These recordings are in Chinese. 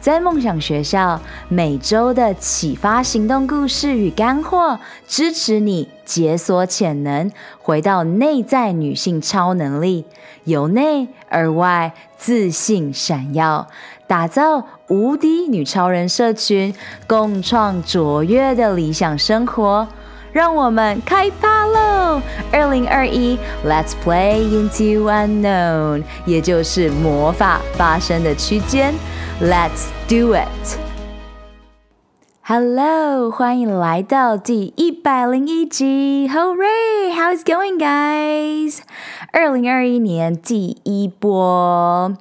在梦想学校，每周的启发行动故事与干货，支持你解锁潜能，回到内在女性超能力，由内而外自信闪耀，打造无敌女超人社群，共创卓越的理想生活。让我们开趴喽！二零二一，Let's play into unknown，也就是魔法发生的区间。Let's do it! Hello，欢迎来到第一百零一集。，Hooray！How is going, guys? 二零二一年第一波，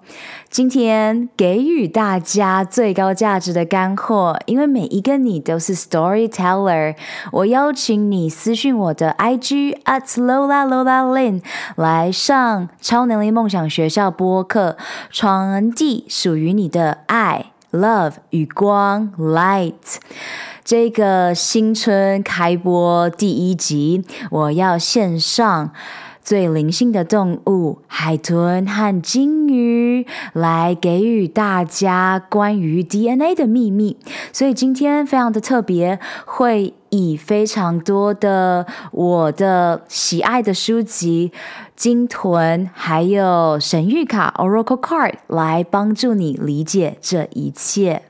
今天给予大家最高价值的干货，因为每一个你都是 storyteller。我邀请你私讯我的 IG at Lola Lola Lin 来上超能力梦想学校播客，传递属于你的爱、love 与光 light。这个新春开播第一集，我要线上。最灵性的动物海豚和鲸鱼来给予大家关于 DNA 的秘密，所以今天非常的特别，会以非常多的我的喜爱的书籍、鲸豚还有神谕卡 Oracle Card 来帮助你理解这一切。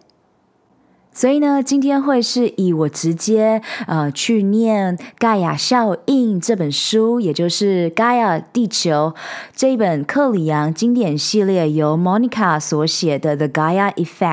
所以呢，今天会是以我直接呃去念《盖亚效应》这本书，也就是《盖亚地球》这一本克里昂经典系列，由 Monica 所写的《The Gaia Effect》，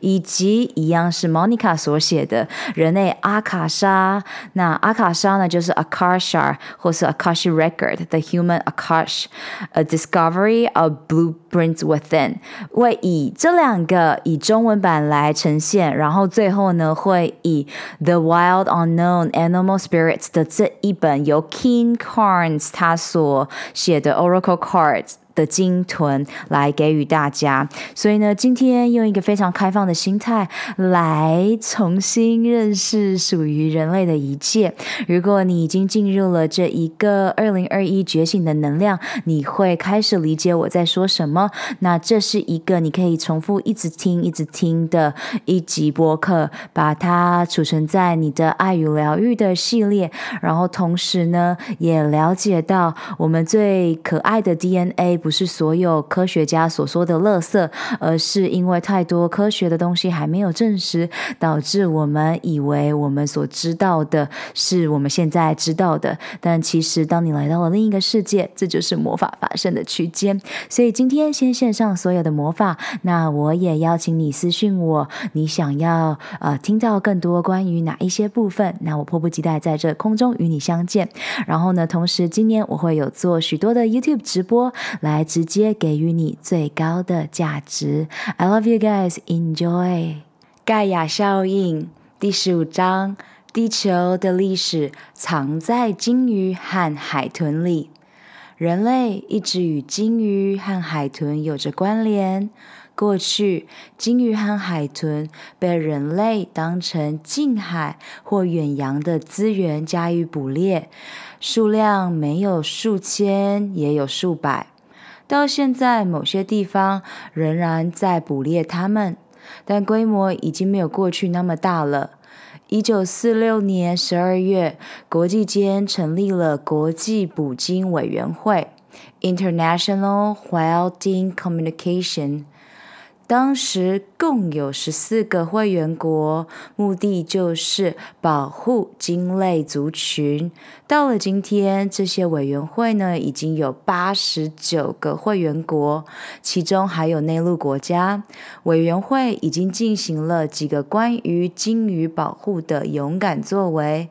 以及一样是 Monica 所写的人类阿卡莎。那阿卡莎呢，就是 Akasha 或是 Akashi Record，The Human Akash，A Discovery of Blueprints Within。会以这两个以中文版来呈现，然后。最后呢，会以《The Wild Unknown Animal Spirits》的这一本由 King Carnes 他所写的 Oracle Cards。 的鲸豚来给予大家，所以呢，今天用一个非常开放的心态来重新认识属于人类的一切。如果你已经进入了这一个二零二一觉醒的能量，你会开始理解我在说什么。那这是一个你可以重复一直听、一直听的一集播客，把它储存在你的爱与疗愈的系列，然后同时呢，也了解到我们最可爱的 DNA。不是所有科学家所说的垃圾，而是因为太多科学的东西还没有证实，导致我们以为我们所知道的是我们现在知道的。但其实，当你来到了另一个世界，这就是魔法发生的区间。所以今天先献上所有的魔法，那我也邀请你私讯我，你想要呃听到更多关于哪一些部分？那我迫不及待在这空中与你相见。然后呢，同时今年我会有做许多的 YouTube 直播来。来直接给予你最高的价值。I love you guys. Enjoy。盖亚效应第十五章：地球的历史藏在鲸鱼和海豚里。人类一直与鲸鱼和海豚有着关联。过去，鲸鱼和海豚被人类当成近海或远洋的资源加以捕猎，数量没有数千，也有数百。到现在，某些地方仍然在捕猎它们，但规模已经没有过去那么大了。一九四六年十二月，国际间成立了国际捕鲸委员会 （International Whaling Communication），。当时共有十四个会员国，目的就是保护鲸类族群。到了今天，这些委员会呢，已经有八十九个会员国，其中还有内陆国家。委员会已经进行了几个关于鲸鱼保护的勇敢作为。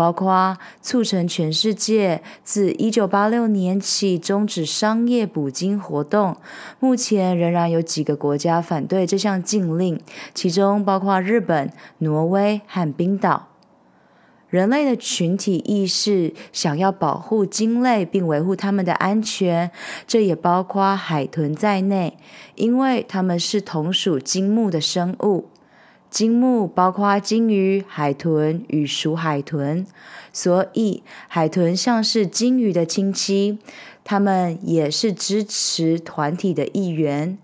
包括促成全世界自一九八六年起终止商业捕鲸活动，目前仍然有几个国家反对这项禁令，其中包括日本、挪威和冰岛。人类的群体意识想要保护鲸类并维护它们的安全，这也包括海豚在内，因为它们是同属鲸目的生物。鲸目包括鲸鱼、海豚与鼠海豚，所以海豚像是鲸鱼的亲戚，它们也是支持团体的一员，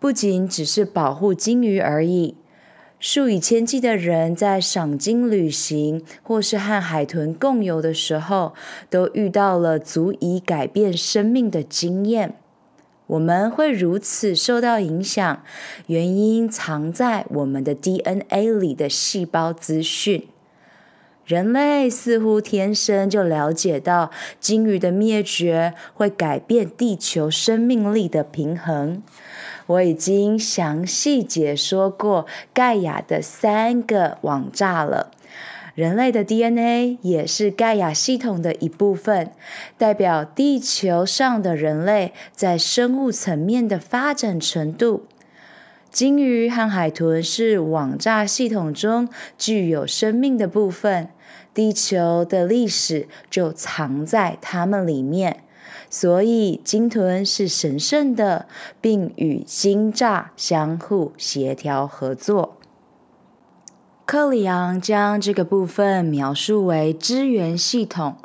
不仅只是保护鲸鱼而已。数以千计的人在赏鲸旅行，或是和海豚共游的时候，都遇到了足以改变生命的经验。我们会如此受到影响，原因藏在我们的 DNA 里的细胞资讯。人类似乎天生就了解到，鲸鱼的灭绝会改变地球生命力的平衡。我已经详细解说过盖亚的三个网栅了。人类的 DNA 也是盖亚系统的一部分，代表地球上的人类在生物层面的发展程度。鲸鱼和海豚是网栅系统中具有生命的部分，地球的历史就藏在它们里面。所以，鲸豚是神圣的，并与鲸栅相互协调合作。克里昂将这个部分描述为支援系统，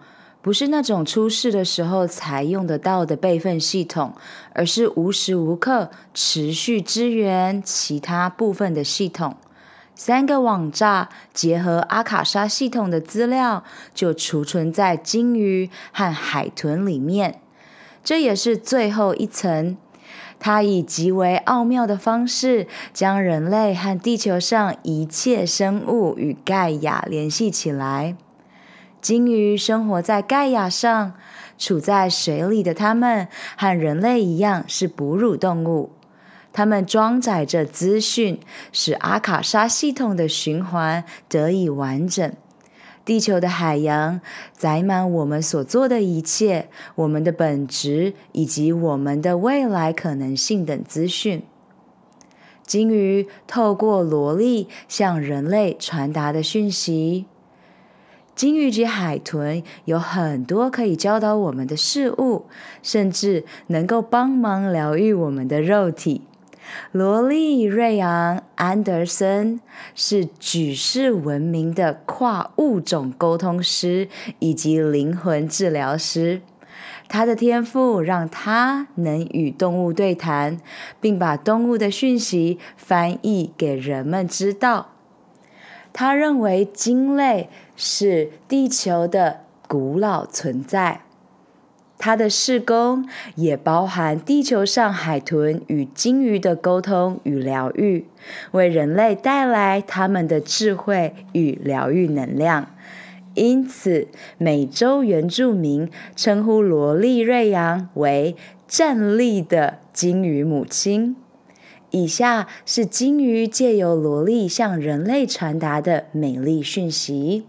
不是那种出事的时候才用得到的备份系统，而是无时无刻持续支援其他部分的系统。三个网站结合阿卡莎系统的资料，就储存在鲸鱼和海豚里面。这也是最后一层，它以极为奥妙的方式，将人类和地球上一切生物与盖亚联系起来。鲸鱼生活在盖亚上，处在水里的它们和人类一样是哺乳动物，它们装载着资讯，使阿卡莎系统的循环得以完整。地球的海洋载满我们所做的一切，我们的本质以及我们的未来可能性等资讯。鲸鱼透过萝莉向人类传达的讯息。鲸鱼及海豚有很多可以教导我们的事物，甚至能够帮忙疗愈我们的肉体。罗莉·瑞昂·安德森是举世闻名的跨物种沟通师以及灵魂治疗师。他的天赋让他能与动物对谈，并把动物的讯息翻译给人们知道。他认为鲸类是地球的古老存在。他的事工也包含地球上海豚与鲸鱼的沟通与疗愈，为人类带来他们的智慧与疗愈能量。因此，美洲原住民称呼萝莉瑞扬为“站立的鲸鱼母亲”。以下是鲸鱼借由萝莉向人类传达的美丽讯息。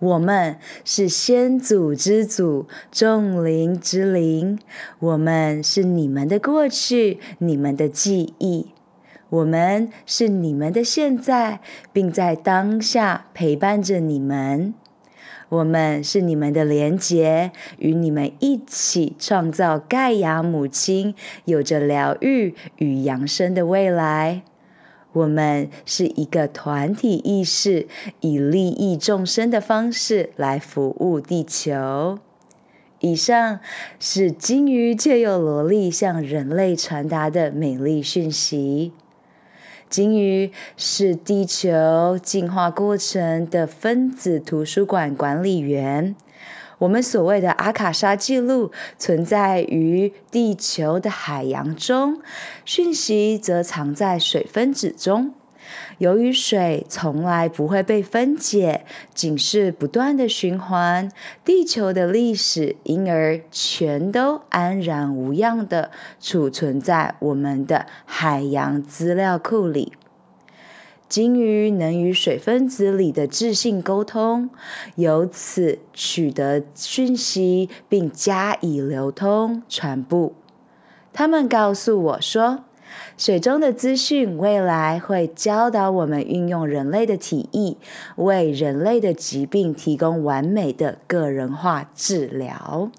我们是先祖之祖，众灵之灵。我们是你们的过去，你们的记忆。我们是你们的现在，并在当下陪伴着你们。我们是你们的连结，与你们一起创造盖亚母亲有着疗愈与扬升的未来。我们是一个团体意识，以利益众生的方式来服务地球。以上是鲸鱼借由萝莉向人类传达的美丽讯息。鲸鱼是地球进化过程的分子图书馆管理员。我们所谓的阿卡莎记录存在于地球的海洋中，讯息则藏在水分子中。由于水从来不会被分解，仅是不断的循环，地球的历史因而全都安然无恙的储存在我们的海洋资料库里。鲸鱼能与水分子里的质性沟通，由此取得讯息，并加以流通传播。他们告诉我说，水中的资讯未来会教导我们运用人类的体液，为人类的疾病提供完美的个人化治疗。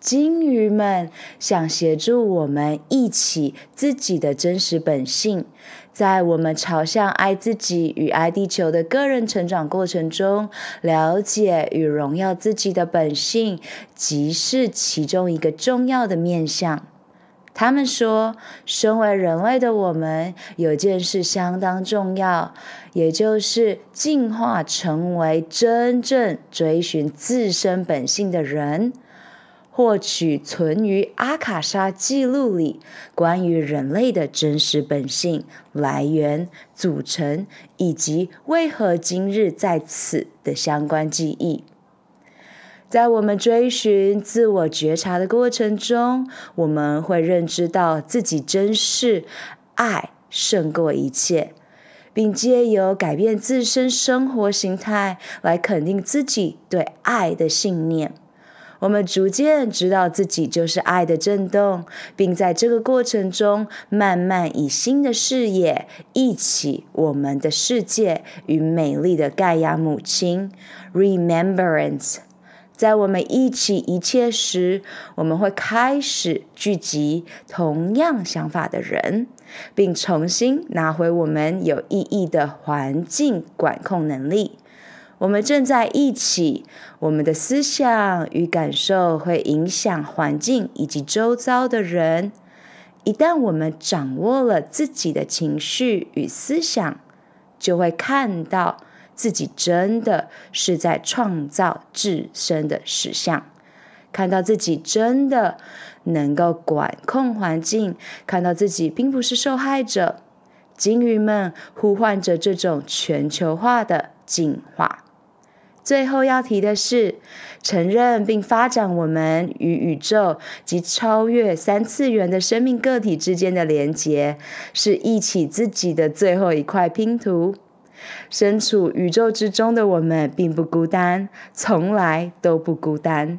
鲸鱼们想协助我们忆起自己的真实本性，在我们朝向爱自己与爱地球的个人成长过程中，了解与荣耀自己的本性，即是其中一个重要的面向。他们说，身为人类的我们有件事相当重要，也就是进化成为真正追寻自身本性的人，获取存于阿卡莎记录里关于人类的真实本性来源、组成以及为何今日在此的相关记忆。在我们追寻自我觉察的过程中，我们会认知到自己真是爱胜过一切，并借由改变自身生活形态来肯定自己对爱的信念。我们逐渐知道自己就是爱的震动，并在这个过程中慢慢以新的视野忆起我们的世界与美丽的盖亚母亲。Remembrance。在我们一起一切时，我们会开始聚集同样想法的人，并重新拿回我们有意义的环境管控能力。我们正在一起，我们的思想与感受会影响环境以及周遭的人。一旦我们掌握了自己的情绪与思想，就会看到。自己真的是在创造自身的实相，看到自己真的能够管控环境，看到自己并不是受害者。鲸鱼们呼唤着这种全球化的进化。最后要提的是，承认并发展我们与宇宙及超越三次元的生命个体之间的连结，是一起自己的最后一块拼图。身处宇宙之中的我们并不孤单，从来都不孤单。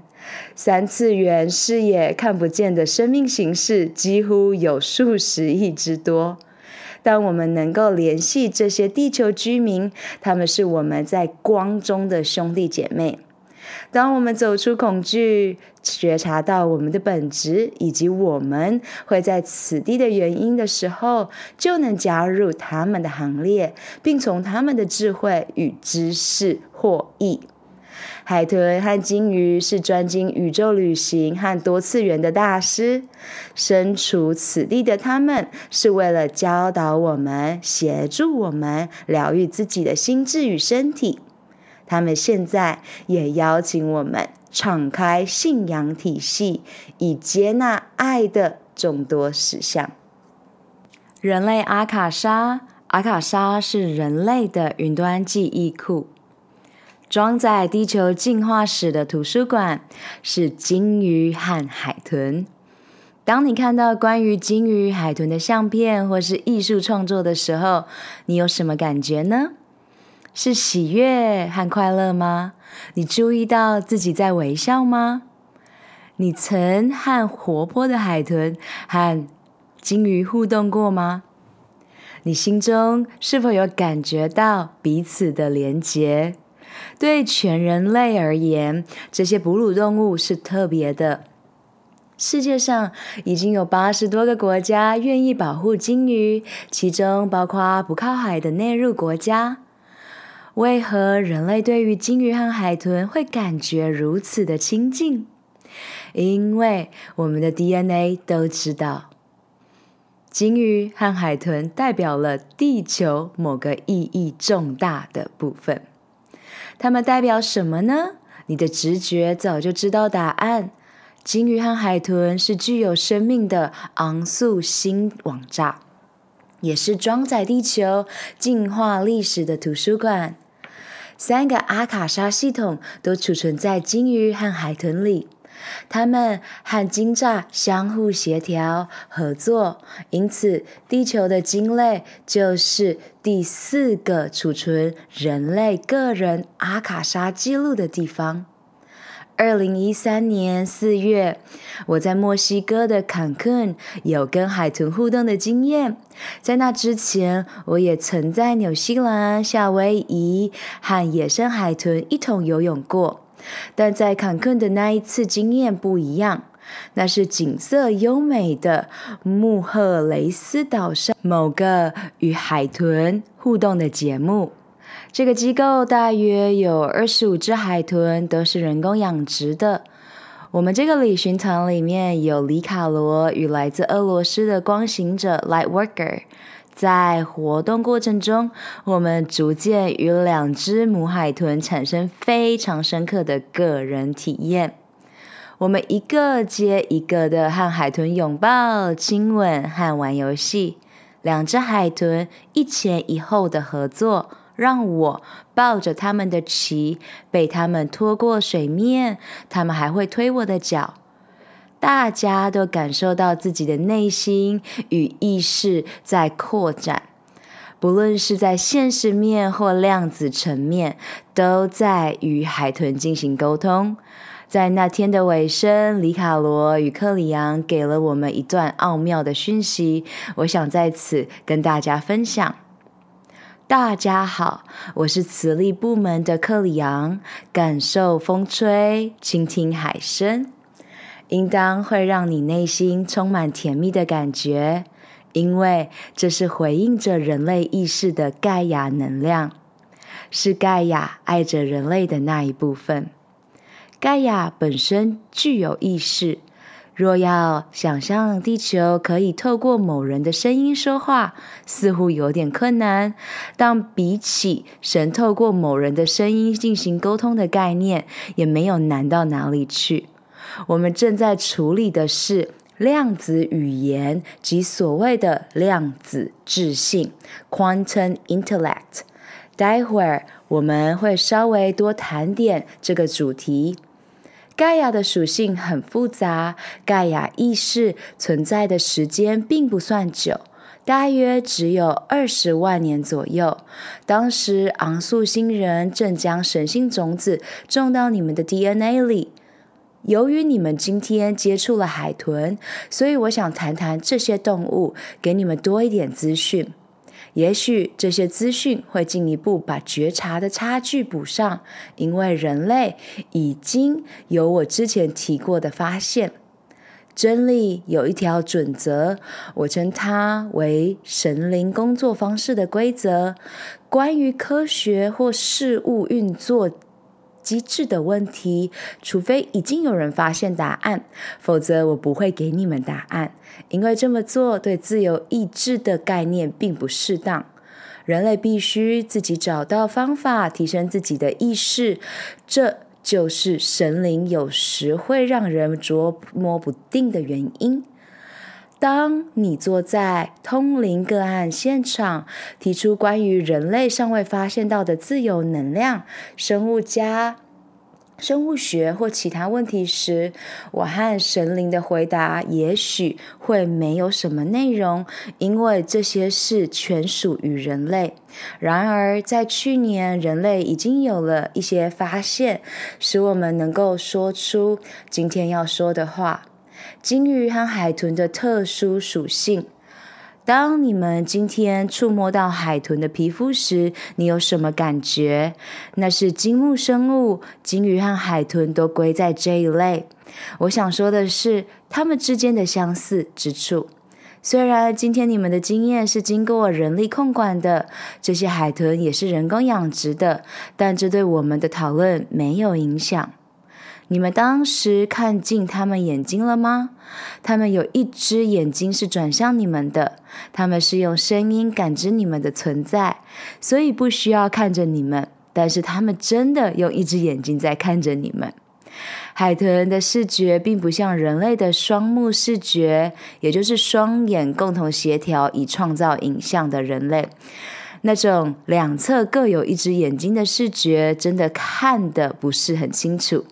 三次元视野看不见的生命形式几乎有数十亿之多。当我们能够联系这些地球居民，他们是我们在光中的兄弟姐妹。当我们走出恐惧，觉察到我们的本质以及我们会在此地的原因的时候，就能加入他们的行列，并从他们的智慧与知识获益。海豚和鲸鱼是专精宇宙旅行和多次元的大师，身处此地的他们是为了教导我们、协助我们疗愈自己的心智与身体。他们现在也邀请我们敞开信仰体系，以接纳爱的众多实相。人类阿卡莎，阿卡莎是人类的云端记忆库，装载地球进化史的图书馆是鲸鱼和海豚。当你看到关于鲸鱼、海豚的相片或是艺术创作的时候，你有什么感觉呢？是喜悦和快乐吗？你注意到自己在微笑吗？你曾和活泼的海豚和鲸鱼互动过吗？你心中是否有感觉到彼此的连结？对全人类而言，这些哺乳动物是特别的。世界上已经有八十多个国家愿意保护鲸鱼，其中包括不靠海的内陆国家。为何人类对于鲸鱼和海豚会感觉如此的亲近？因为我们的 DNA 都知道，鲸鱼和海豚代表了地球某个意义重大的部分。它们代表什么呢？你的直觉早就知道答案。鲸鱼和海豚是具有生命的昂素星网炸，也是装载地球进化历史的图书馆。三个阿卡莎系统都储存在鲸鱼和海豚里，它们和鲸栅相互协调合作，因此地球的鲸类就是第四个储存人类个人阿卡莎记录的地方。二零一三年四月，我在墨西哥的坎昆有跟海豚互动的经验。在那之前，我也曾在纽西兰、夏威夷和野生海豚一同游泳过。但在坎昆的那一次经验不一样，那是景色优美的穆赫雷斯岛上某个与海豚互动的节目。这个机构大约有二十五只海豚，都是人工养殖的。我们这个旅行团里面有里卡罗与来自俄罗斯的光行者 Lightworker。在活动过程中，我们逐渐与两只母海豚产生非常深刻的个人体验。我们一个接一个的和海豚拥抱、亲吻和玩游戏。两只海豚一前一后的合作。让我抱着他们的鳍，被他们拖过水面。他们还会推我的脚。大家都感受到自己的内心与意识在扩展，不论是在现实面或量子层面，都在与海豚进行沟通。在那天的尾声，里卡罗与克里昂给了我们一段奥妙的讯息，我想在此跟大家分享。大家好，我是磁力部门的克里昂。感受风吹，倾听海声，应当会让你内心充满甜蜜的感觉，因为这是回应着人类意识的盖亚能量，是盖亚爱着人类的那一部分。盖亚本身具有意识。若要想象地球可以透过某人的声音说话，似乎有点困难。但比起神透过某人的声音进行沟通的概念，也没有难到哪里去。我们正在处理的是量子语言及所谓的量子智性 （Quantum Intellect）。待会儿我们会稍微多谈点这个主题。盖亚的属性很复杂，盖亚意识存在的时间并不算久，大约只有二十万年左右。当时昂宿星人正将神性种子种到你们的 DNA 里。由于你们今天接触了海豚，所以我想谈谈这些动物，给你们多一点资讯。也许这些资讯会进一步把觉察的差距补上，因为人类已经有我之前提过的发现。真理有一条准则，我称它为神灵工作方式的规则。关于科学或事物运作机制的问题，除非已经有人发现答案，否则我不会给你们答案，因为这么做对自由意志的概念并不适当。人类必须自己找到方法提升自己的意识，这就是神灵有时会让人捉摸不定的原因。当你坐在通灵个案现场，提出关于人类尚未发现到的自由能量、生物家、生物学或其他问题时，我和神灵的回答也许会没有什么内容，因为这些事全属于人类。然而，在去年，人类已经有了一些发现，使我们能够说出今天要说的话。鲸鱼和海豚的特殊属性。当你们今天触摸到海豚的皮肤时，你有什么感觉？那是鲸目生物，鲸鱼和海豚都归在这一类。我想说的是，它们之间的相似之处。虽然今天你们的经验是经过人力控管的，这些海豚也是人工养殖的，但这对我们的讨论没有影响。你们当时看进他们眼睛了吗？他们有一只眼睛是转向你们的，他们是用声音感知你们的存在，所以不需要看着你们，但是他们真的用一只眼睛在看着你们。海豚的视觉并不像人类的双目视觉，也就是双眼共同协调以创造影像的人类。那种两侧各有一只眼睛的视觉，真的看得不是很清楚。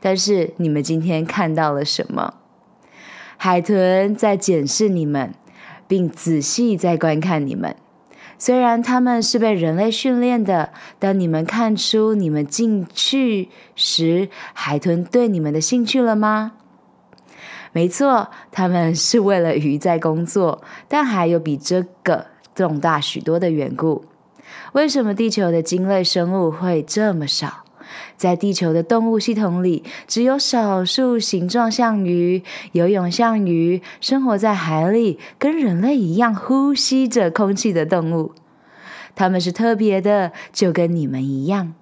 但是你们今天看到了什么？海豚在检视你们，并仔细在观看你们。虽然他们是被人类训练的，但你们看出你们进去时海豚对你们的兴趣了吗？没错，他们是为了鱼在工作，但还有比这个重大许多的缘故。为什么地球的鲸类生物会这么少？在地球的动物系统里，只有少数形状像鱼、游泳像鱼、生活在海里、跟人类一样呼吸着空气的动物。它们是特别的，就跟你们一样。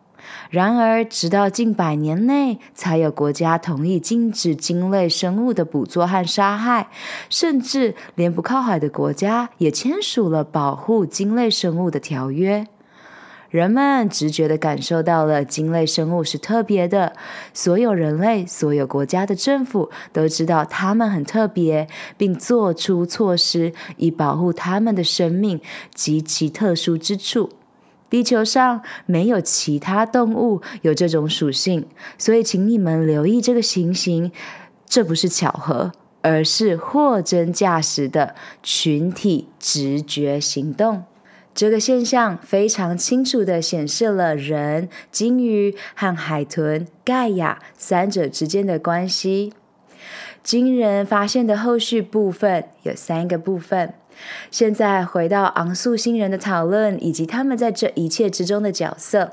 然而，直到近百年内，才有国家同意禁止鲸类生物的捕捉和杀害，甚至连不靠海的国家也签署了保护鲸类生物的条约。人们直觉地感受到了鲸类生物是特别的，所有人类、所有国家的政府都知道它们很特别，并做出措施以保护它们的生命及其特殊之处。地球上没有其他动物有这种属性，所以请你们留意这个情形，这不是巧合，而是货真价实的群体直觉行动。这个现象非常清楚地显示了人、鲸鱼和海豚、盖亚三者之间的关系。惊人发现的后续部分有三个部分。现在回到昂素星人的讨论，以及他们在这一切之中的角色。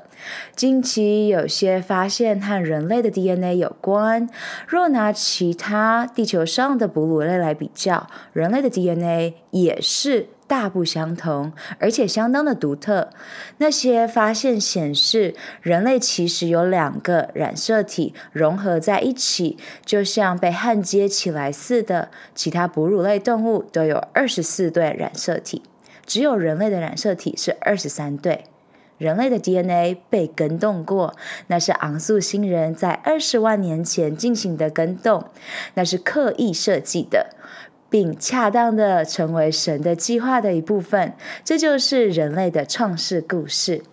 近期有些发现和人类的 DNA 有关。若拿其他地球上的哺乳类来比较，人类的 DNA 也是。大不相同，而且相当的独特。那些发现显示，人类其实有两个染色体融合在一起，就像被焊接起来似的。其他哺乳类动物都有二十四对染色体，只有人类的染色体是二十三对。人类的 DNA 被更动过，那是昂素星人在二十万年前进行的更动，那是刻意设计的。并恰当的成为神的计划的一部分，这就是人类的创世故事。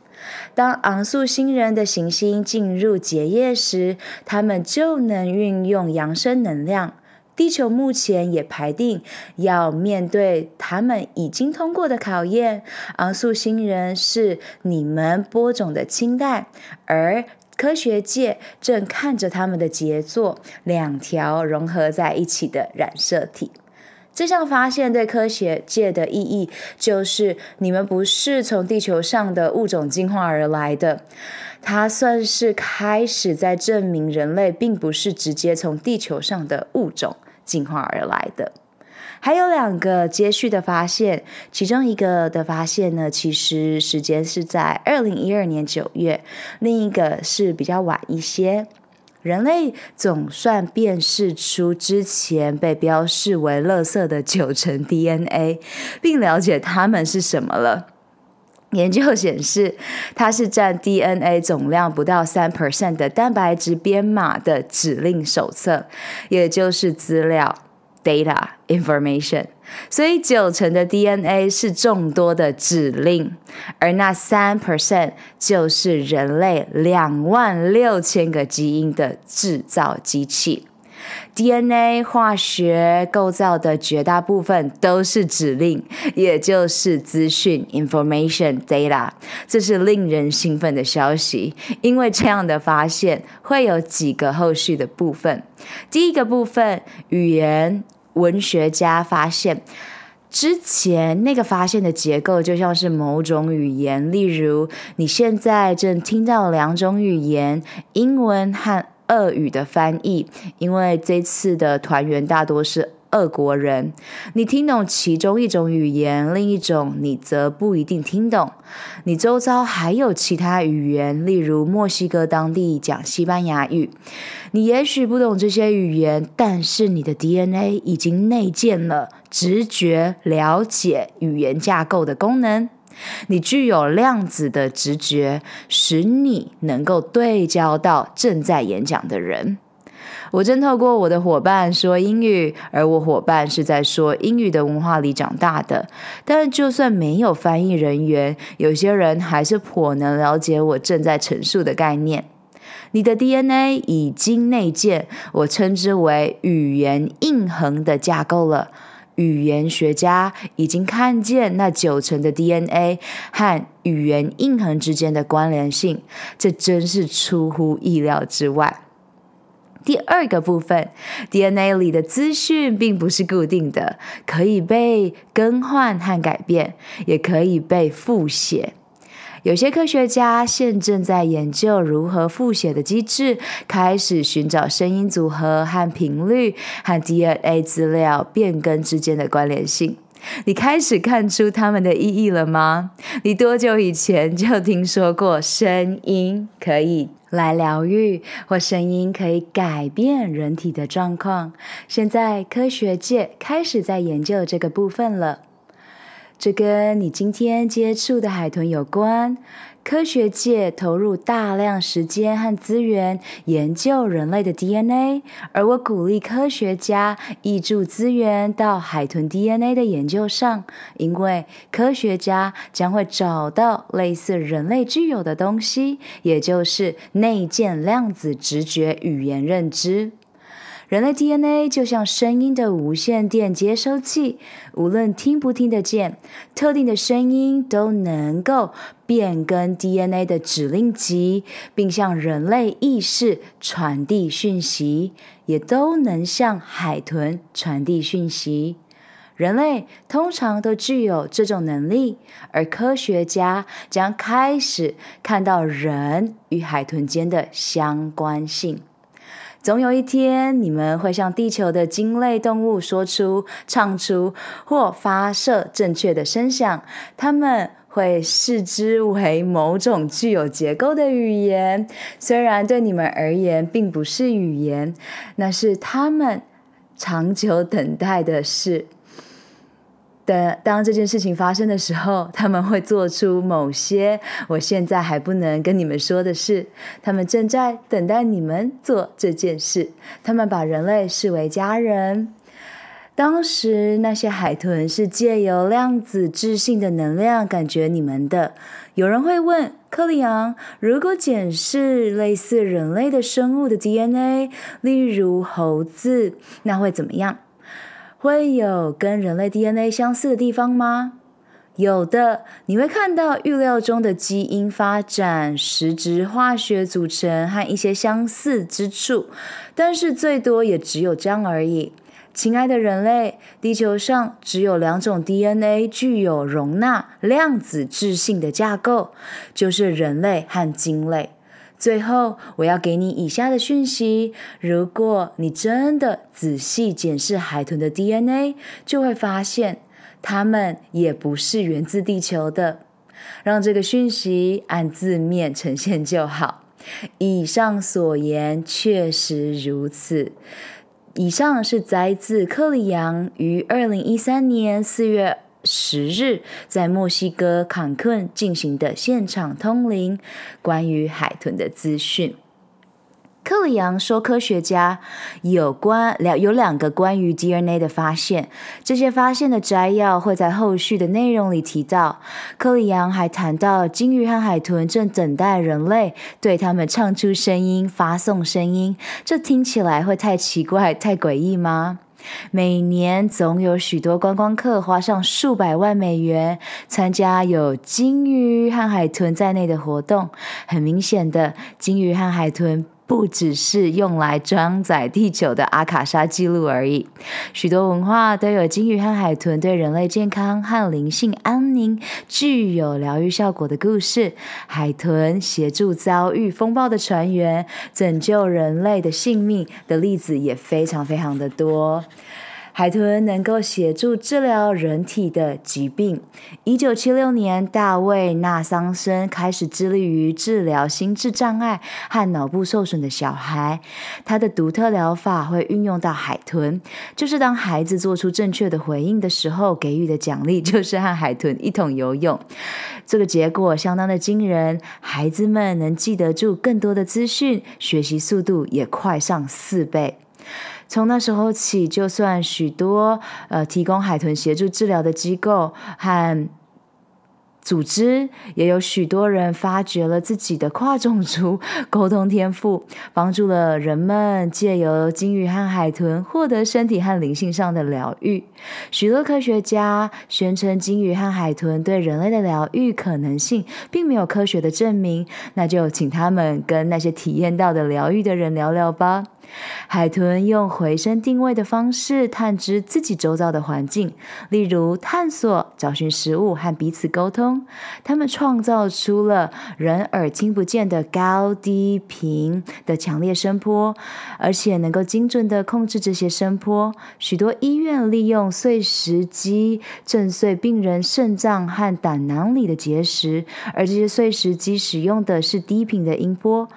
当昂素星人的行星进入结业时，他们就能运用扬升能量。地球目前也排定要面对他们已经通过的考验。昂素星人是你们播种的亲代，而科学界正看着他们的杰作——两条融合在一起的染色体。这项发现对科学界的意义，就是你们不是从地球上的物种进化而来的。它算是开始在证明人类并不是直接从地球上的物种进化而来的。还有两个接续的发现，其中一个的发现呢，其实时间是在二零一二年九月，另一个是比较晚一些。人类总算辨识出之前被标示为垃圾的九成 DNA，并了解它们是什么了。研究显示，它是占 DNA 总量不到三 percent 的蛋白质编码的指令手册，也就是资料。Data information，所以九成的 DNA 是众多的指令，而那三 percent 就是人类两万六千个基因的制造机器。DNA 化学构造的绝大部分都是指令，也就是资讯 information data。这是令人兴奋的消息，因为这样的发现会有几个后续的部分。第一个部分，语言文学家发现，之前那个发现的结构就像是某种语言，例如你现在正听到两种语言，英文和俄语的翻译，因为这次的团员大多是俄国人，你听懂其中一种语言，另一种你则不一定听懂。你周遭还有其他语言，例如墨西哥当地讲西班牙语，你也许不懂这些语言，但是你的 DNA 已经内建了直觉了解语言架构的功能。你具有量子的直觉，使你能够对焦到正在演讲的人。我正透过我的伙伴说英语，而我伙伴是在说英语的文化里长大的。但就算没有翻译人员，有些人还是颇能了解我正在陈述的概念。你的 DNA 已经内建，我称之为语言印痕的架构了。语言学家已经看见那九成的 DNA 和语言印痕之间的关联性，这真是出乎意料之外。第二个部分，DNA 里的资讯并不是固定的，可以被更换和改变，也可以被复写。有些科学家现正在研究如何复写的机制，开始寻找声音组合和频率和 DNA 资料变更之间的关联性。你开始看出它们的意义了吗？你多久以前就听说过声音可以来疗愈，或声音可以改变人体的状况？现在科学界开始在研究这个部分了。这跟你今天接触的海豚有关。科学界投入大量时间和资源研究人类的 DNA，而我鼓励科学家挹注资源到海豚 DNA 的研究上，因为科学家将会找到类似人类具有的东西，也就是内建量子直觉语言认知。人类 DNA 就像声音的无线电接收器，无论听不听得见，特定的声音都能够变更 DNA 的指令集，并向人类意识传递讯息，也都能向海豚传递讯息。人类通常都具有这种能力，而科学家将开始看到人与海豚间的相关性。总有一天，你们会向地球的鲸类动物说出、唱出或发射正确的声响。他们会视之为某种具有结构的语言，虽然对你们而言并不是语言，那是他们长久等待的事。等当这件事情发生的时候，他们会做出某些 我现在还不能跟你们说的事。他们正在等待你们做这件事。他们把人类视为家人。当时那些海豚是借由量子智性的能量感觉你们的。有人会问克里昂：如果检视类似人类的生物的 DNA，例如猴子，那会怎么样？会有跟人类 DNA 相似的地方吗？有的，你会看到预料中的基因发展、实质化学组成和一些相似之处，但是最多也只有这样而已。亲爱的人类，地球上只有两种 DNA 具有容纳量子质性的架构，就是人类和鲸类。最后，我要给你以下的讯息：如果你真的仔细检视海豚的 DNA，就会发现它们也不是源自地球的。让这个讯息按字面呈现就好。以上所言确实如此。以上是摘自克里昂于二零一三年四月。十日，在墨西哥坎昆进行的现场通灵，关于海豚的资讯。克里昂说，科学家有关两有两个关于 DNA 的发现，这些发现的摘要会在后续的内容里提到。克里昂还谈到，鲸鱼和海豚正等待人类对他们唱出声音、发送声音。这听起来会太奇怪、太诡异吗？每年总有许多观光客花上数百万美元参加有鲸鱼和海豚在内的活动。很明显的，鲸鱼和海豚。不只是用来装载地球的阿卡莎记录而已，许多文化都有鲸鱼和海豚对人类健康和灵性安宁具有疗愈效果的故事。海豚协助遭遇风暴的船员，拯救人类的性命的例子也非常非常的多。海豚能够协助治疗人体的疾病。一九七六年，大卫·纳桑森开始致力于治疗心智障碍和脑部受损的小孩。他的独特疗法会运用到海豚，就是当孩子做出正确的回应的时候，给予的奖励就是和海豚一同游泳。这个结果相当的惊人，孩子们能记得住更多的资讯，学习速度也快上四倍。从那时候起，就算许多呃提供海豚协助治疗的机构和组织也有许多人发掘了自己的跨种族沟通天赋，帮助了人们借由鲸鱼和海豚获得身体和灵性上的疗愈。许多科学家宣称鲸鱼和海豚对人类的疗愈可能性并没有科学的证明，那就请他们跟那些体验到的疗愈的人聊聊吧。海豚用回声定位的方式探知自己周遭的环境，例如探索、找寻食物和彼此沟通。它们创造出了人耳听不见的高低频的强烈声波，而且能够精准地控制这些声波。许多医院利用碎石机震碎病人肾脏和胆囊里的结石，而这些碎石机使用的是低频的音波。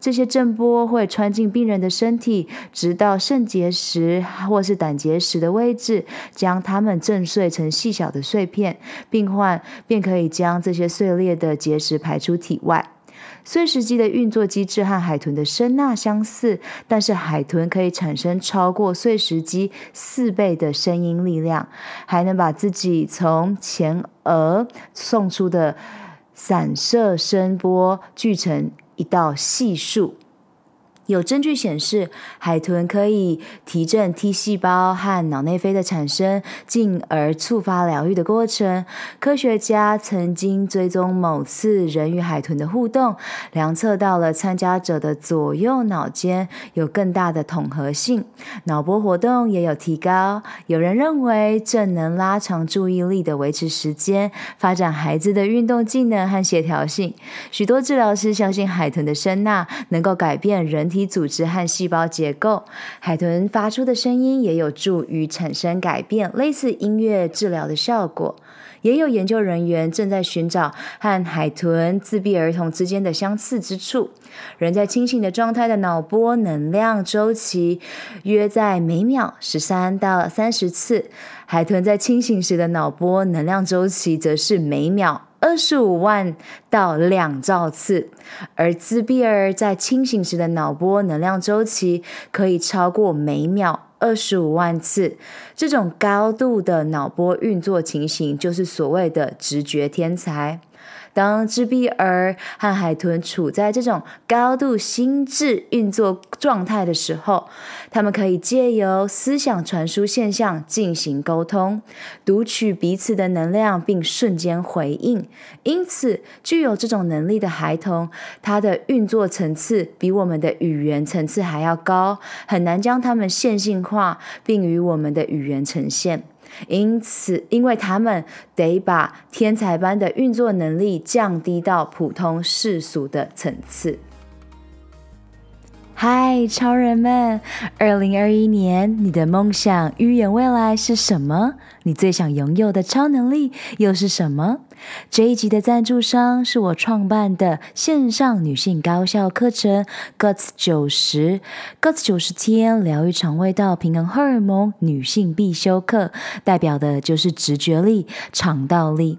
这些震波会穿进病人的身体，直到肾结石或是胆结石的位置，将它们震碎成细小的碎片。病患便可以将这些碎裂的结石排出体外。碎石机的运作机制和海豚的声纳相似，但是海豚可以产生超过碎石机四倍的声音力量，还能把自己从前额送出的散射声波聚成一道细数。有证据显示，海豚可以提振 T 细胞和脑内啡的产生，进而触发疗愈的过程。科学家曾经追踪某次人与海豚的互动，量测到了参加者的左右脑间有更大的统合性，脑波活动也有提高。有人认为，这能拉长注意力的维持时间，发展孩子的运动技能和协调性。许多治疗师相信，海豚的声纳能够改变人体。组织和细胞结构，海豚发出的声音也有助于产生改变，类似音乐治疗的效果。也有研究人员正在寻找和海豚自闭儿童之间的相似之处。人在清醒的状态的脑波能量周期约在每秒十三到三十次，海豚在清醒时的脑波能量周期则是每秒。二十五万到两兆次，而自闭儿在清醒时的脑波能量周期可以超过每秒二十五万次。这种高度的脑波运作情形，就是所谓的直觉天才。当自闭儿和海豚处在这种高度心智运作状态的时候，他们可以借由思想传输现象进行沟通，读取彼此的能量，并瞬间回应。因此，具有这种能力的孩童，他的运作层次比我们的语言层次还要高，很难将他们线性化，并与我们的语言呈现。因此，因为他们得把天才般的运作能力降低到普通世俗的层次。嗨，超人们！二零二一年，你的梦想预言未来是什么？你最想拥有的超能力又是什么？这一集的赞助商是我创办的线上女性高效课程 Guts 九十 Guts 九十天疗愈肠胃道平衡荷尔蒙女性必修课，代表的就是直觉力、肠道力。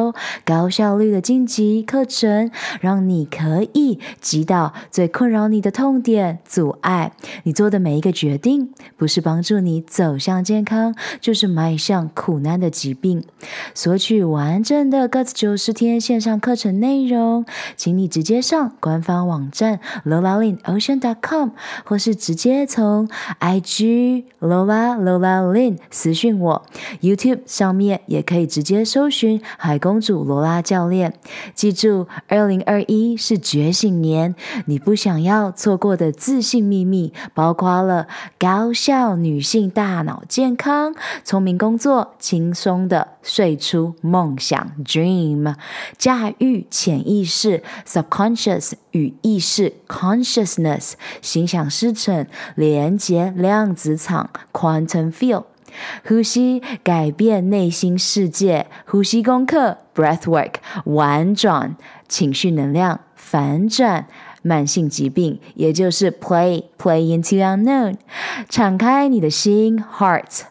高效率的晋级课程，让你可以击倒最困扰你的痛点、阻碍。你做的每一个决定，不是帮助你走向健康，就是迈向苦难的疾病。索取完整的 g u t 九十天线上课程内容，请你直接上官方网站 lolaLinOcean.com，或是直接从 IG Lola Lola Lin 私讯我。YouTube 上面也可以直接搜寻海公主罗拉教练。记住，二零二一是觉醒年，你不想要错过的自信秘密，包括了高效女性大脑健康、聪明工作、轻松的睡出梦想 （dream）、驾驭潜意识 （subconscious） 与意识 （consciousness）、心想事成、连接量子场 （quantum field）。呼吸改变内心世界，呼吸功课 （breathwork） 玩转情绪能量反转慢性疾病，也就是 play play into unknown，敞开你的心 （heart）。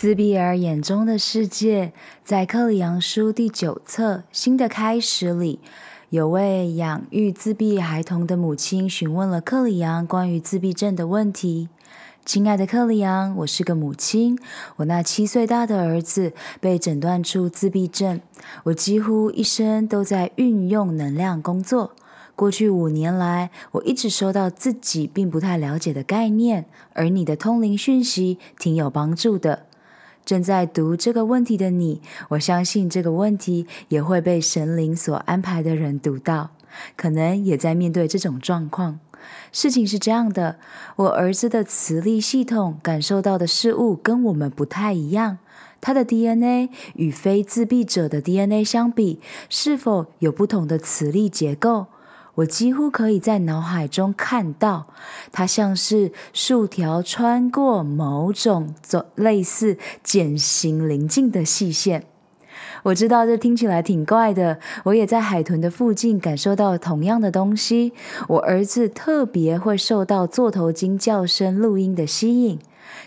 自闭儿眼中的世界，在克里昂书第九册《新的开始》里，有位养育自闭孩童的母亲询问了克里昂关于自闭症的问题：“亲爱的克里昂，我是个母亲，我那七岁大的儿子被诊断出自闭症，我几乎一生都在运用能量工作。过去五年来，我一直收到自己并不太了解的概念，而你的通灵讯息挺有帮助的。”正在读这个问题的你，我相信这个问题也会被神灵所安排的人读到，可能也在面对这种状况。事情是这样的，我儿子的磁力系统感受到的事物跟我们不太一样，他的 DNA 与非自闭者的 DNA 相比，是否有不同的磁力结构？我几乎可以在脑海中看到，它像是数条穿过某种类似渐行棱径的细线。我知道这听起来挺怪的，我也在海豚的附近感受到同样的东西。我儿子特别会受到座头鲸叫声录音的吸引。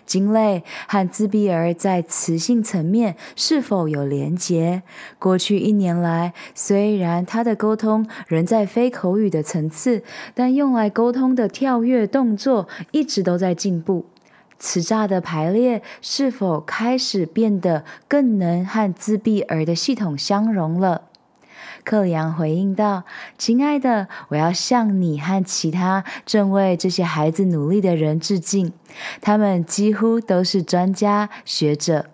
鲸类和自闭儿在磁性层面是否有连结？过去一年来，虽然他的沟通仍在非口语的层次，但用来沟通的跳跃动作一直都在进步。磁栅的排列是否开始变得更能和自闭儿的系统相融了？克里昂回应道：“亲爱的，我要向你和其他正为这些孩子努力的人致敬，他们几乎都是专家学者。”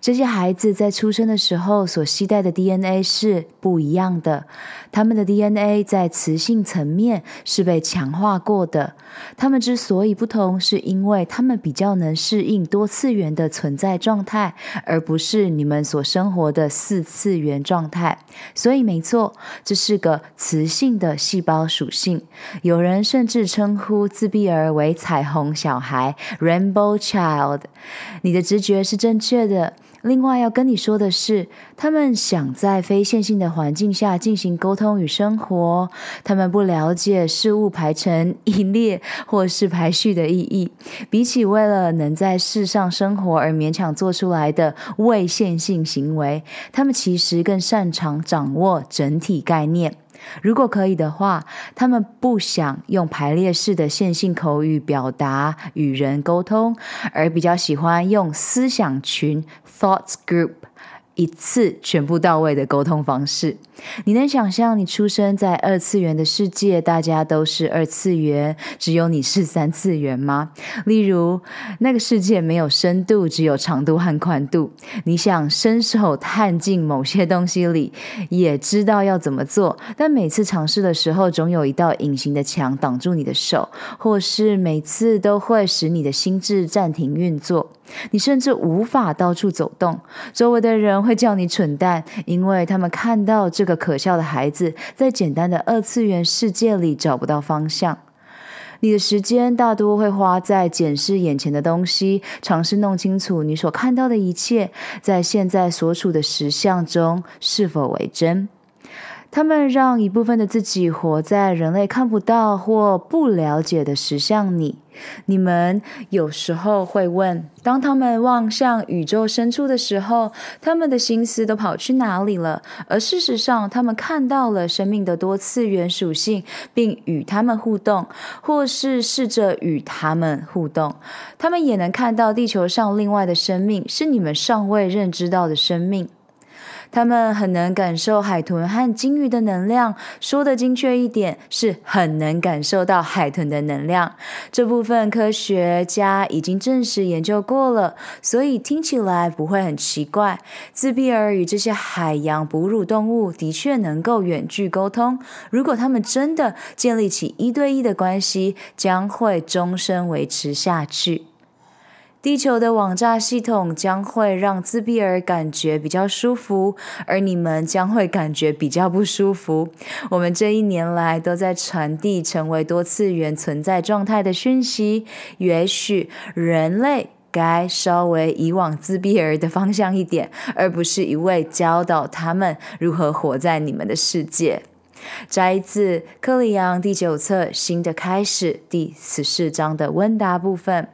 这些孩子在出生的时候所携带的 DNA 是不一样的，他们的 DNA 在雌性层面是被强化过的。他们之所以不同，是因为他们比较能适应多次元的存在状态，而不是你们所生活的四次元状态。所以，没错，这是个磁性的细胞属性。有人甚至称呼自闭儿为“彩虹小孩 ”（Rainbow Child）。你的直觉是正确的。另外要跟你说的是，他们想在非线性的环境下进行沟通与生活。他们不了解事物排成一列或是排序的意义。比起为了能在世上生活而勉强做出来的未线性行为，他们其实更擅长掌握整体概念。如果可以的话，他们不想用排列式的线性口语表达与人沟通，而比较喜欢用思想群 （thoughts group） 一次全部到位的沟通方式。你能想象你出生在二次元的世界，大家都是二次元，只有你是三次元吗？例如，那个世界没有深度，只有长度和宽度。你想伸手探进某些东西里，也知道要怎么做，但每次尝试的时候，总有一道隐形的墙挡住你的手，或是每次都会使你的心智暂停运作。你甚至无法到处走动，周围的人会叫你蠢蛋，因为他们看到这个可笑的孩子在简单的二次元世界里找不到方向。你的时间大多会花在检视眼前的东西，尝试弄清楚你所看到的一切，在现在所处的实相中是否为真。他们让一部分的自己活在人类看不到或不了解的实相里。你们有时候会问：当他们望向宇宙深处的时候，他们的心思都跑去哪里了？而事实上，他们看到了生命的多次元属性，并与他们互动，或是试着与他们互动。他们也能看到地球上另外的生命，是你们尚未认知到的生命。他们很能感受海豚和鲸鱼的能量，说得精确一点，是很能感受到海豚的能量。这部分科学家已经证实研究过了，所以听起来不会很奇怪。自闭儿与这些海洋哺乳动物的确能够远距沟通。如果他们真的建立起一对一的关系，将会终身维持下去。地球的网炸系统将会让自闭儿感觉比较舒服，而你们将会感觉比较不舒服。我们这一年来都在传递成为多次元存在状态的讯息。也许人类该稍微以往自闭儿的方向一点，而不是一味教导他们如何活在你们的世界。摘自克里昂第九册《新的开始》第十四章的问答部分。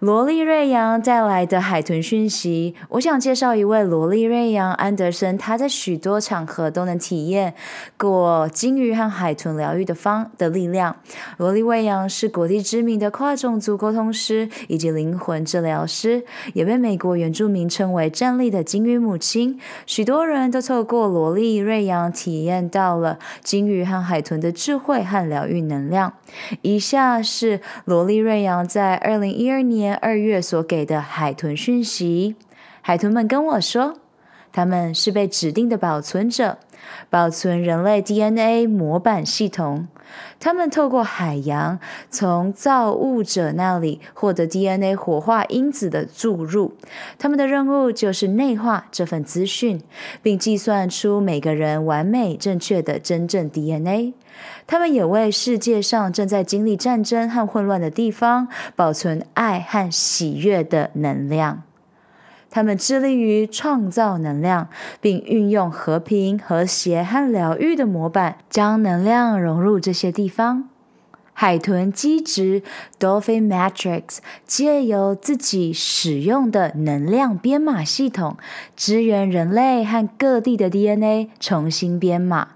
罗利瑞阳带来的海豚讯息，我想介绍一位罗利瑞阳安德森，他在许多场合都能体验过鲸鱼和海豚疗愈的方的力量。罗利瑞阳是国际知名的跨种族沟通师以及灵魂治疗师，也被美国原住民称为“站立的鲸鱼母亲”。许多人都透过罗利瑞阳体验到了鲸鱼和海豚的智慧和疗愈能量。以下是罗利瑞阳在二零一二年二月所给的海豚讯息：海豚们跟我说，他们是被指定的保存者，保存人类 DNA 模板系统。他们透过海洋从造物者那里获得 DNA 活化因子的注入。他们的任务就是内化这份资讯，并计算出每个人完美正确的真正 DNA。他们也为世界上正在经历战争和混乱的地方保存爱和喜悦的能量。他们致力于创造能量，并运用和平、和谐和疗愈的模板，将能量融入这些地方。海豚机制 （Dolphin Matrix） 借由自己使用的能量编码系统，支援人类和各地的 DNA 重新编码。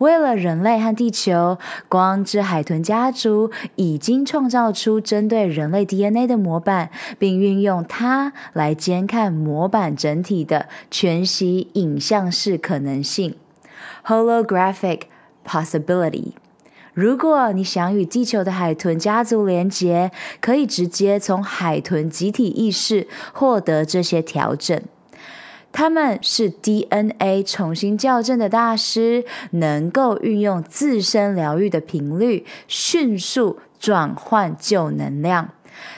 为了人类和地球，光之海豚家族已经创造出针对人类 DNA 的模板，并运用它来监看模板整体的全息影像式可能性 （Holographic Possibility）。如果你想与地球的海豚家族连结，可以直接从海豚集体意识获得这些调整。他们是 DNA 重新校正的大师，能够运用自身疗愈的频率，迅速转换旧能量。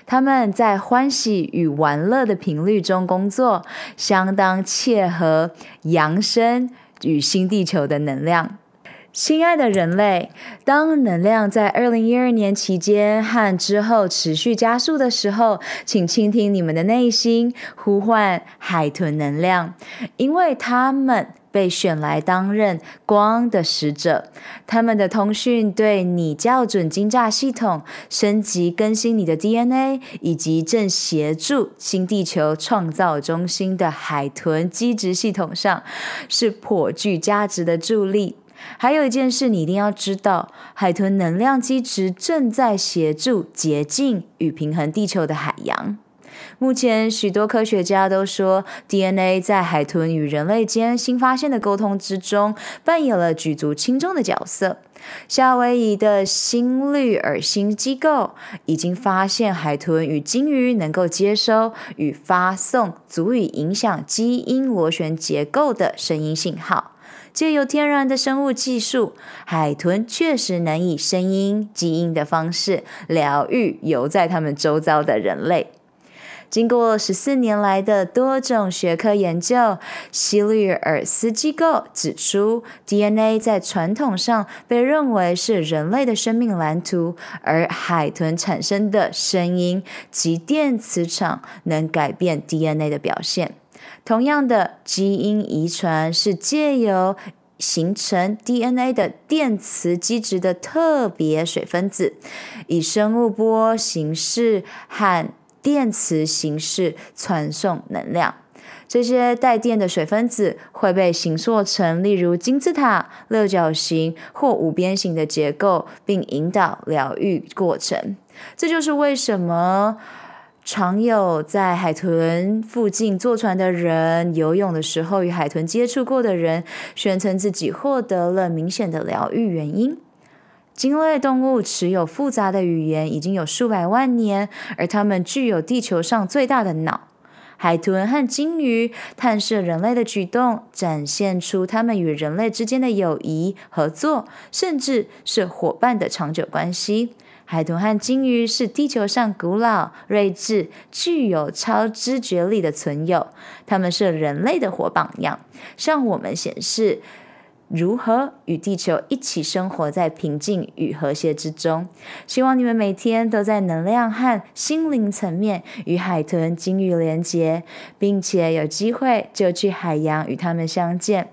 他们在欢喜与玩乐的频率中工作，相当切合扬升与新地球的能量。亲爱的人类，当能量在二零一二年期间和之后持续加速的时候，请倾听你们的内心，呼唤海豚能量，因为他们被选来担任光的使者。他们的通讯对你校准惊炸系统、升级更新你的 DNA，以及正协助新地球创造中心的海豚机制系统上，是颇具价值的助力。还有一件事，你一定要知道：海豚能量机制正在协助洁净与平衡地球的海洋。目前，许多科学家都说，DNA 在海豚与人类间新发现的沟通之中，扮演了举足轻重的角色。夏威夷的新绿耳心机构已经发现，海豚与鲸鱼能够接收与发送足以影响基因螺旋结构的声音信号。借由天然的生物技术，海豚确实能以声音、基因的方式疗愈游在它们周遭的人类。经过十四年来的多种学科研究，希绿尔斯机构指出，DNA 在传统上被认为是人类的生命蓝图，而海豚产生的声音及电磁场能改变 DNA 的表现。同样的，基因遗传是借由形成 DNA 的电磁基质的特别水分子，以生物波形式和电磁形式传送能量，这些带电的水分子会被形塑成例如金字塔、六角形或五边形的结构，并引导疗愈过程。这就是为什么常有在海豚附近坐船的人、游泳的时候与海豚接触过的人，宣称自己获得了明显的疗愈原因。鲸类动物持有复杂的语言已经有数百万年，而它们具有地球上最大的脑。海豚和鲸鱼探视人类的举动，展现出它们与人类之间的友谊、合作，甚至是伙伴的长久关系。海豚和鲸鱼是地球上古老、睿智、具有超知觉力的存有，它们是人类的活榜样，向我们显示。如何与地球一起生活在平静与和谐之中？希望你们每天都在能量和心灵层面与海豚、鲸鱼连结，并且有机会就去海洋与他们相见。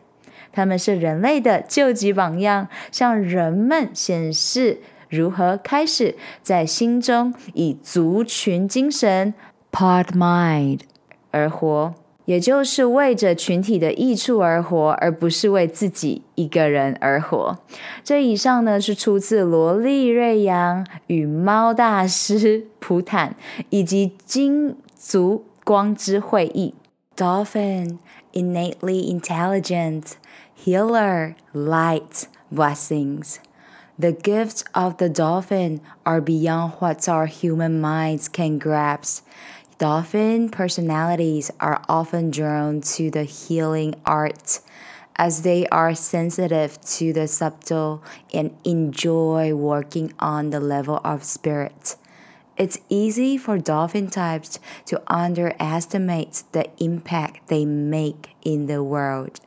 他们是人类的救急榜样，向人们显示如何开始在心中以族群精神 （part Mind） 而活。也就是为着群体的益处而活，而不是为自己一个人而活。这以上呢是出自罗利瑞扬与猫大师普坦以及金族光之会议。Dolphin innately intelligent, healer, light, blessings. The gifts of the dolphin are beyond what our human minds can grasp. Dolphin personalities are often drawn to the healing art as they are sensitive to the subtle and enjoy working on the level of spirit. It's easy for dolphin types to underestimate the impact they make in the world.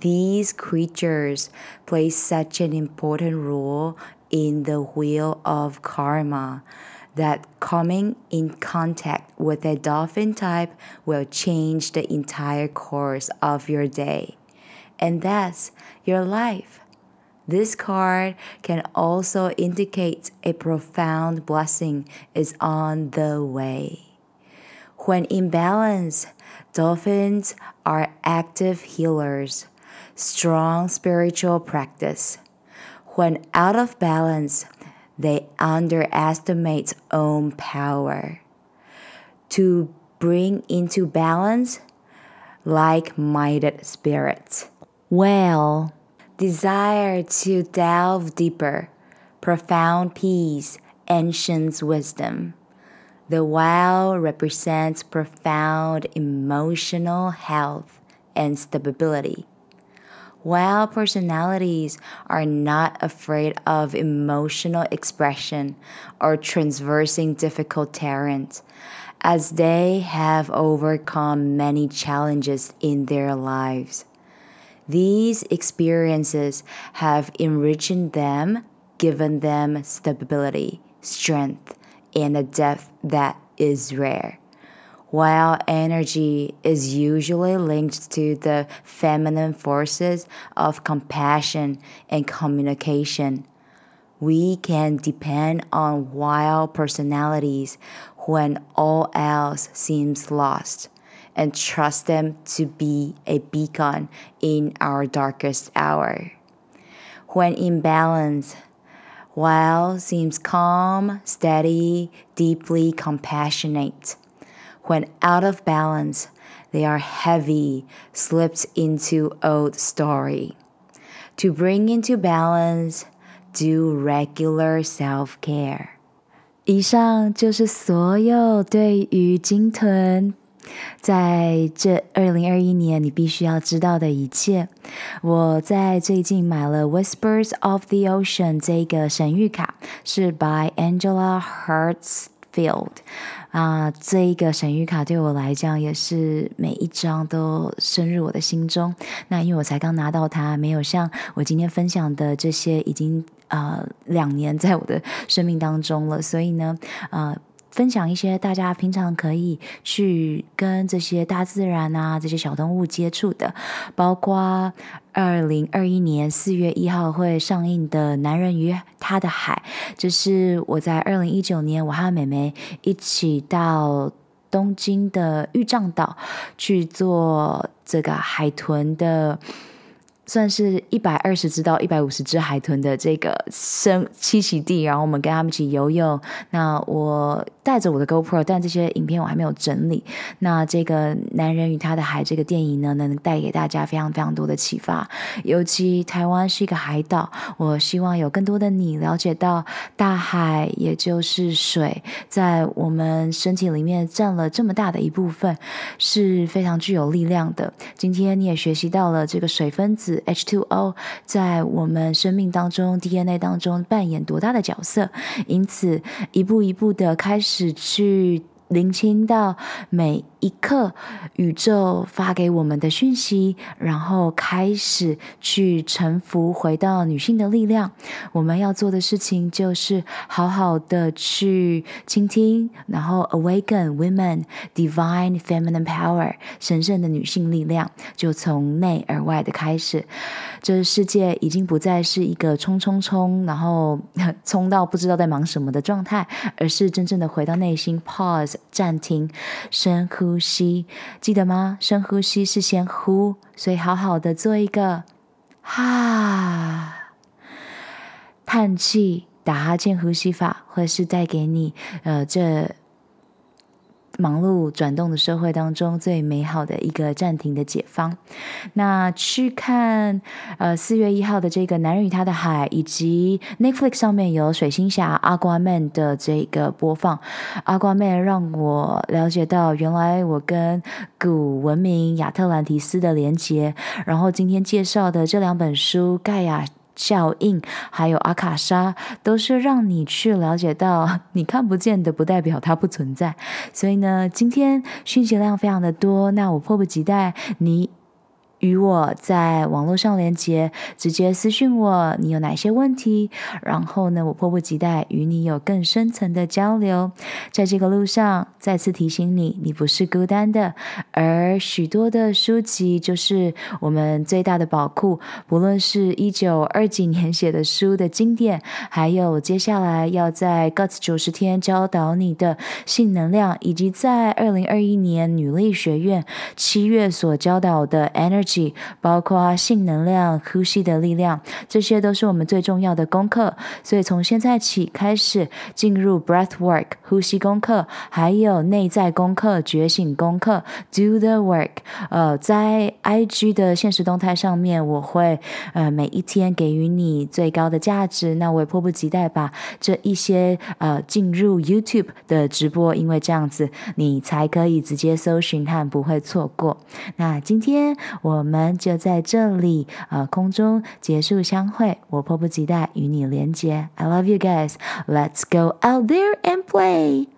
These creatures play such an important role in the wheel of karma that coming in contact with a dolphin type will change the entire course of your day and thus your life. This card can also indicate a profound blessing is on the way. When in balance, dolphins are active healers, strong spiritual practice. When out of balance, they underestimate own power. To bring into balance like minded spirits. Whale, desire to delve deeper, profound peace, ancient wisdom. The whale represents profound emotional health and stability. Whale personalities are not afraid of emotional expression or traversing difficult terrains, as they have overcome many challenges in their lives. These experiences have enriched them, given them stability, strength, and a depth that is rare. While energy is usually linked to the feminine forces of compassion and communication, we can depend on wild personalities when all else seems lost and trust them to be a beacon in our darkest hour. When in balance, Wild seems calm, steady, deeply compassionate When out of balance, they are heavy, slipped into old story. To bring into balance, do regular self-care. 以上就是所有对于鲸豚在这二零二一年你必须要知道的一切。我在最近买了《Whispers of the Ocean》这个神諭卡，是 by Angela field。啊，这一个神谕卡对我来讲也是每一张都深入我的心中。那因为我才刚拿到它，没有像我今天分享的这些已经呃两年在我的生命当中了，所以呢，呃。分享一些大家平常可以去跟这些大自然啊、这些小动物接触的，包括二零二一年四月一号会上映的《男人与他的海》，这是我在二零一九年我和妹妹一起到东京的玉丈岛去做这个海豚的。算是一百二十只到一百五十只海豚的这个生栖息地，然后我们跟他们一起游泳。那我带着我的 GoPro，但这些影片我还没有整理。那这个《男人与他的海》这个电影呢，能带给大家非常非常多的启发。尤其台湾是一个海岛，我希望有更多的你了解到大海，也就是水，在我们身体里面占了这么大的一部分，是非常具有力量的。今天你也学习到了这个水分子。H2O 在我们生命当中、DNA 当中扮演多大的角色？因此，一步一步的开始去聆听到每一刻宇宙发给我们的讯息，然后开始去臣服，回到女性的力量。我们要做的事情就是好好的去倾听，然后 awaken women divine feminine power 神圣的女性力量，就从内而外的开始。这世界已经不再是一个冲冲冲，然后 冲到不知道在忙什么的状态，而是真正的回到内心，pause 暂停，深呼。吸，记得吗？深呼吸是先呼，所以好好的做一个哈，叹气、打哈欠呼吸法，或是带给你呃这。忙碌转动的社会当中，最美好的一个暂停的解放。那去看呃四月一号的这个《男人与他的海》，以及 Netflix 上面有水星侠 Aquaman 的这个播放。Aquaman 让我了解到，原来我跟古文明亚特兰提斯的连结。然后今天介绍的这两本书，盖亚。效应，还有阿卡莎，都是让你去了解到 你看不见的，不代表它不存在。所以呢，今天讯息量非常的多，那我迫不及待你。与我在网络上连接，直接私信我，你有哪些问题？然后呢，我迫不及待与你有更深层的交流。在这个路上，再次提醒你，你不是孤单的。而许多的书籍就是我们最大的宝库，不论是一九二几年写的书的经典，还有接下来要在 Guts 九十天教导你的性能量，以及在二零二一年女力学院七月所教导的 Energy。包括性能量、呼吸的力量，这些都是我们最重要的功课。所以从现在起开始进入 breath work 呼吸功课，还有内在功课、觉醒功课。Do the work。呃，在 IG 的现实动态上面，我会呃每一天给予你最高的价值。那我也迫不及待把这一些呃进入 YouTube 的直播，因为这样子你才可以直接搜寻和不会错过。那今天我。我们就在这里，呃，空中结束相会。我迫不及待与你连接。I love you guys. Let's go out there and play.